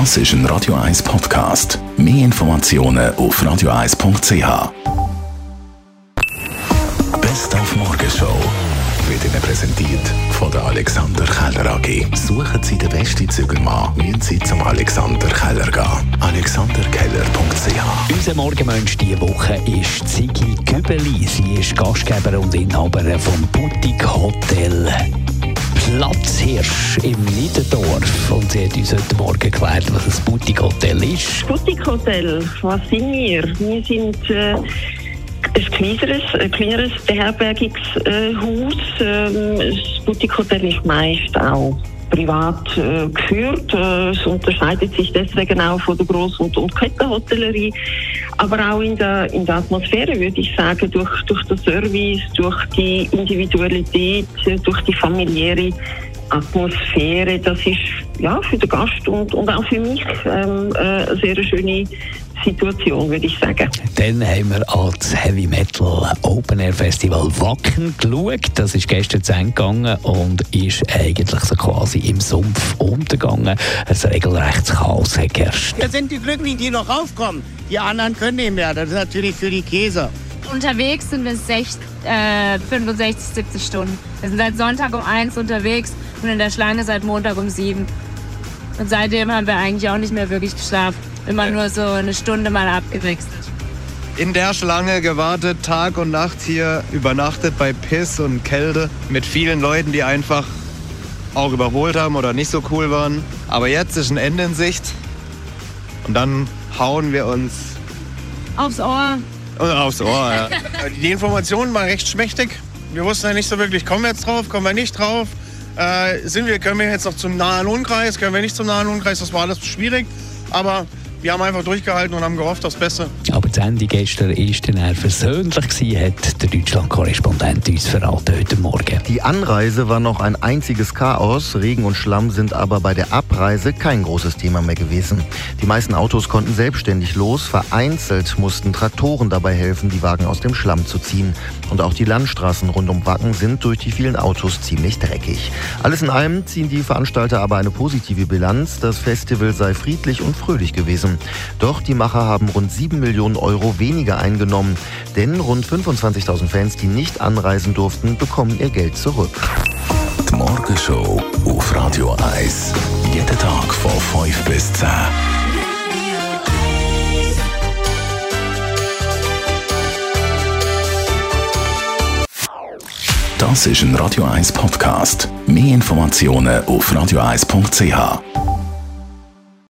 Das ist ein Radio 1 Podcast. Mehr Informationen auf radio1.ch. Best auf Morgenshow wird Ihnen präsentiert von der Alexander Keller AG. Suchen Sie den besten Zügelmann, müssen Sie zum Alexander Keller gehen. AlexanderKeller.ch Unser Morgenmensch diese Woche ist Ziggy Gübeli. Sie ist Gastgeber und Inhaberin vom Boutique Hotel Platzhirsch im Niederdorf. Und sie hat uns heute Morgen erklärt, was ein Boutique Hotel ist. Boutique Hotel, was sind wir? Wir sind äh, ein kleineres, ein kleineres Beherbergungshaus. Ähm, das Boutique Hotel ist meist auch privat äh, geführt. Äh, es unterscheidet sich deswegen auch von der Gross- und, und Kettenhotellerie. Aber auch in der, in der Atmosphäre würde ich sagen, durch, durch den Service, durch die Individualität, durch die familiäre Atmosphäre, das ist ja für den Gast und, und auch für mich ähm, äh, eine sehr schöne Situation, würde ich sagen. Dann haben wir als Heavy Metal Open Air Festival Wacken geschaut. Das ist gestern zu Ende gegangen und ist eigentlich so quasi im Sumpf untergegangen. Ein regelrechtes Chaos hat geherrscht. Wir sind die Glücklichen, die noch raufkommen. Die anderen können nicht mehr. Das ist natürlich für die Käse. Unterwegs sind wir 60, äh, 65, 70 Stunden. Wir sind seit Sonntag um 1 unterwegs und in der Schlange seit Montag um 7. Und seitdem haben wir eigentlich auch nicht mehr wirklich geschlafen. Immer nur so eine Stunde mal abgewechselt. in der Schlange gewartet, Tag und Nacht hier übernachtet bei Piss und Kälte mit vielen Leuten, die einfach auch überholt haben oder nicht so cool waren. Aber jetzt ist ein Ende in Sicht und dann hauen wir uns Aufs Ohr. aufs Ohr. Ja. Die Informationen waren recht schmächtig. Wir wussten ja nicht so wirklich, kommen wir jetzt drauf, kommen wir nicht drauf. Äh, sind wir, können wir jetzt noch zum nahen Umkreis, können wir nicht zum nahen Umkreis, das war alles schwierig. Aber wir haben einfach durchgehalten und haben gehofft, das Beste. Aber das Ende gestern war dann eher versöhnlich, gewesen, hat der Deutschland-Korrespondent uns verraten heute Morgen. Die Anreise war noch ein einziges Chaos. Regen und Schlamm sind aber bei der Abreise kein großes Thema mehr gewesen. Die meisten Autos konnten selbstständig los. Vereinzelt mussten Traktoren dabei helfen, die Wagen aus dem Schlamm zu ziehen. Und auch die Landstraßen rund um Wacken sind durch die vielen Autos ziemlich dreckig. Alles in allem ziehen die Veranstalter aber eine positive Bilanz. Das Festival sei friedlich und fröhlich gewesen. Doch die Macher haben rund 7 Millionen Euro weniger eingenommen. Denn rund 25.000 Fans, die nicht anreisen durften, bekommen ihr Geld zurück. Die Morgenshow auf Radio 1. Jeden Tag von 5 bis 10. Das ist ein Radio 1 Podcast. Mehr Informationen auf radio1.ch.